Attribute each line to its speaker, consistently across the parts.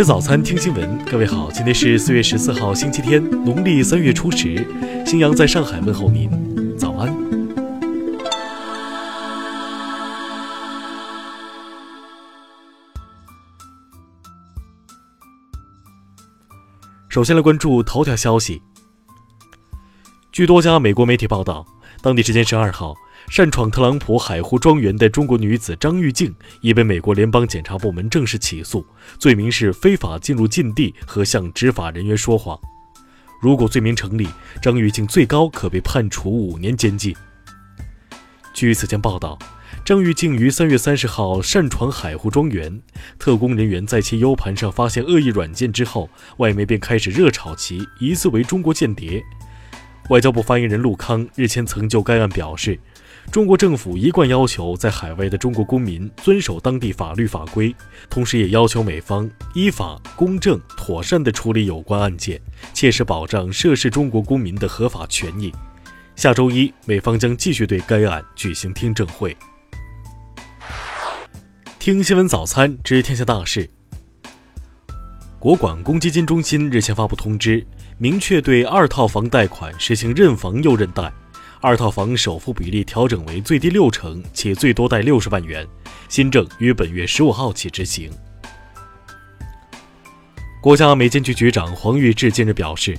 Speaker 1: 吃早餐，听新闻。各位好，今天是四月十四号，星期天，农历三月初十。新阳在上海问候您，早安。首先来关注头条消息。据多家美国媒体报道，当地时间十二号。擅闯特朗普海湖庄园的中国女子张玉静已被美国联邦检察部门正式起诉，罪名是非法进入禁地和向执法人员说谎。如果罪名成立，张玉静最高可被判处五年监禁。据此前报道，张玉静于三月三十号擅闯海湖庄园，特工人员在其 U 盘上发现恶意软件之后，外媒便开始热炒其疑似为中国间谍。外交部发言人陆康日前曾就该案表示。中国政府一贯要求在海外的中国公民遵守当地法律法规，同时也要求美方依法、公正、妥善地处理有关案件，切实保障涉事中国公民的合法权益。下周一，美方将继续对该案举行听证会。听新闻早餐知天下大事。国管公积金中心日前发布通知，明确对二套房贷款实行认房又认贷。二套房首付比例调整为最低六成，且最多贷六十万元。新政于本月十五号起执行。国家煤监局局长黄玉志近日表示，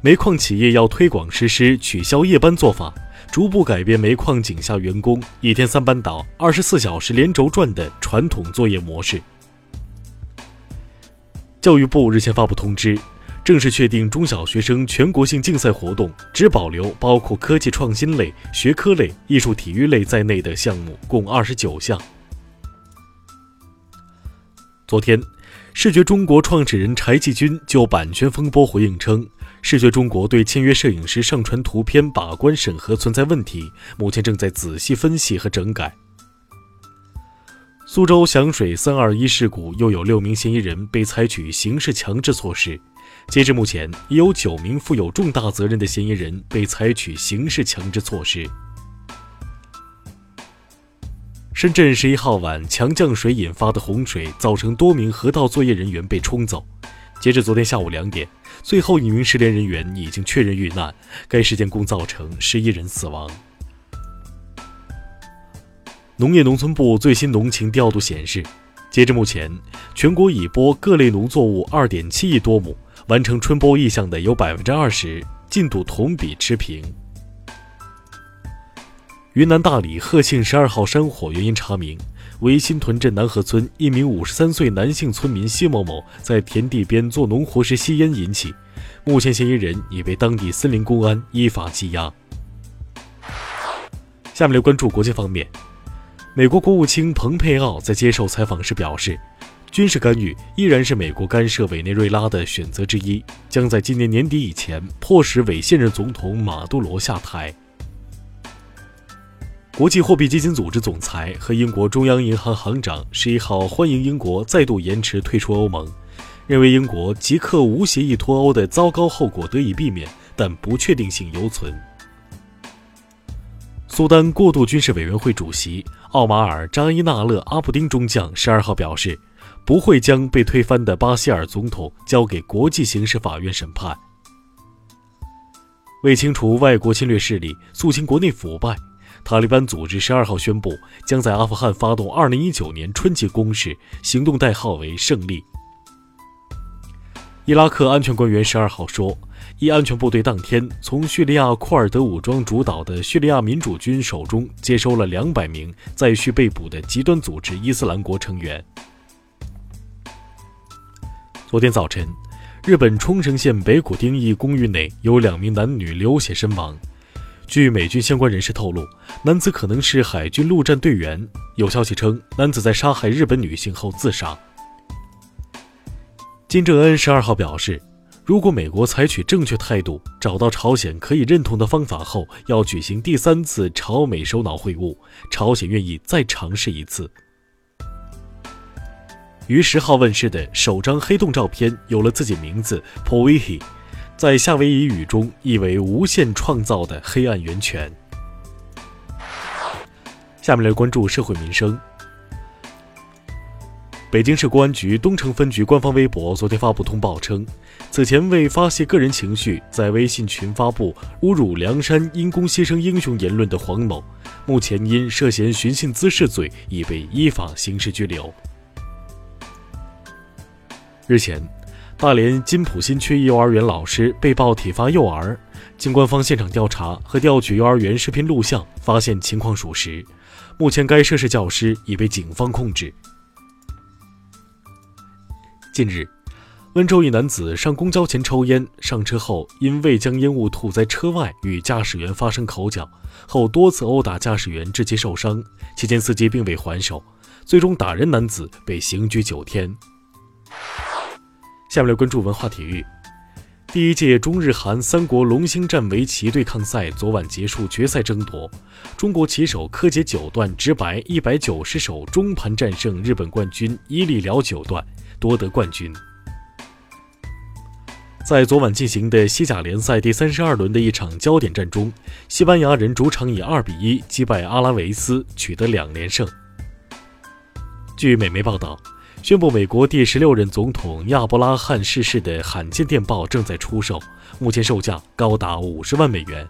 Speaker 1: 煤矿企业要推广实施取消夜班做法，逐步改变煤矿井下员工一天三班倒、二十四小时连轴转的传统作业模式。教育部日前发布通知。正式确定中小学生全国性竞赛活动只保留包括科技创新类、学科类、艺术体育类在内的项目，共二十九项。昨天，视觉中国创始人柴继军就版权风波回应称，视觉中国对签约摄影师上传图片把关审核存在问题，目前正在仔细分析和整改。苏州响水三二一事故又有六名嫌疑人被采取刑事强制措施。截至目前，已有九名负有重大责任的嫌疑人被采取刑事强制措施。深圳十一号晚强降水引发的洪水，造成多名河道作业人员被冲走。截至昨天下午两点，最后一名失联人员已经确认遇难。该事件共造成十一人死亡。农业农村部最新农情调度显示，截至目前，全国已播各类农作物二点七亿多亩。完成春播意向的有百分之二十，进度同比持平。云南大理鹤庆十二号山火原因查明，为新屯镇南河村一名五十三岁男性村民谢某某在田地边做农活时吸烟引起，目前嫌疑人已被当地森林公安依法羁押。下面来关注国际方面，美国国务卿蓬佩奥在接受采访时表示。军事干预依然是美国干涉委内瑞拉的选择之一，将在今年年底以前迫使委现任总统马杜罗下台。国际货币基金组织总裁和英国中央银行行长十一号欢迎英国再度延迟退出欧盟，认为英国即刻无协议脱欧的糟糕后果得以避免，但不确定性犹存。苏丹过渡军事委员会主席奥马尔扎伊纳勒阿布丁中将十二号表示。不会将被推翻的巴希尔总统交给国际刑事法院审判。为清除外国侵略势力、肃清国内腐败，塔利班组织十二号宣布，将在阿富汗发动二零一九年春季攻势，行动代号为“胜利”。伊拉克安全官员十二号说，一安全部队当天从叙利亚库尔德武装主导的叙利亚民主军手中接收了两百名在叙被捕的极端组织伊斯兰国成员。昨天早晨，日本冲绳县北谷丁一公寓内有两名男女流血身亡。据美军相关人士透露，男子可能是海军陆战队员。有消息称，男子在杀害日本女性后自杀。金正恩十二号表示，如果美国采取正确态度，找到朝鲜可以认同的方法后，要举行第三次朝美首脑会晤，朝鲜愿意再尝试一次。于十号问世的首张黑洞照片有了自己名字 Poihi，在夏威夷语中意为无限创造的黑暗源泉。下面来关注社会民生。北京市公安局东城分局官方微博昨天发布通报称，此前为发泄个人情绪，在微信群发布侮辱梁山因公牺牲英雄言论的黄某，目前因涉嫌寻衅滋事罪已被依法刑事拘留。日前，大连金浦新区幼儿园老师被曝体罚幼儿，经官方现场调查和调取幼儿园视频录像，发现情况属实，目前该涉事教师已被警方控制。近日，温州一男子上公交前抽烟，上车后因未将烟雾吐在车外，与驾驶员发生口角，后多次殴打驾驶员，致其受伤。期间司机并未还手，最终打人男子被刑拘九天。下面来关注文化体育，第一届中日韩三国龙星战围棋对抗赛昨晚结束决赛争夺，中国棋手柯洁九段直白一百九十手中盘战胜日本冠军伊利辽九段。夺得冠军。在昨晚进行的西甲联赛第三十二轮的一场焦点战中，西班牙人主场以二比一击败阿拉维斯，取得两连胜。据美媒报道，宣布美国第十六任总统亚伯拉罕逝世的罕见电报正在出售，目前售价高达五十万美元。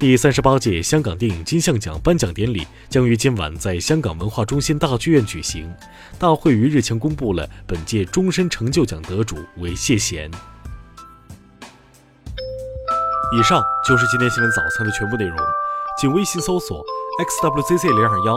Speaker 1: 第三十八届香港电影金像奖颁奖典礼将于今晚在香港文化中心大剧院举行。大会于日前公布了本届终身成就奖得主为谢贤。以上就是今天新闻早餐的全部内容，请微信搜索 xwzc 零二幺，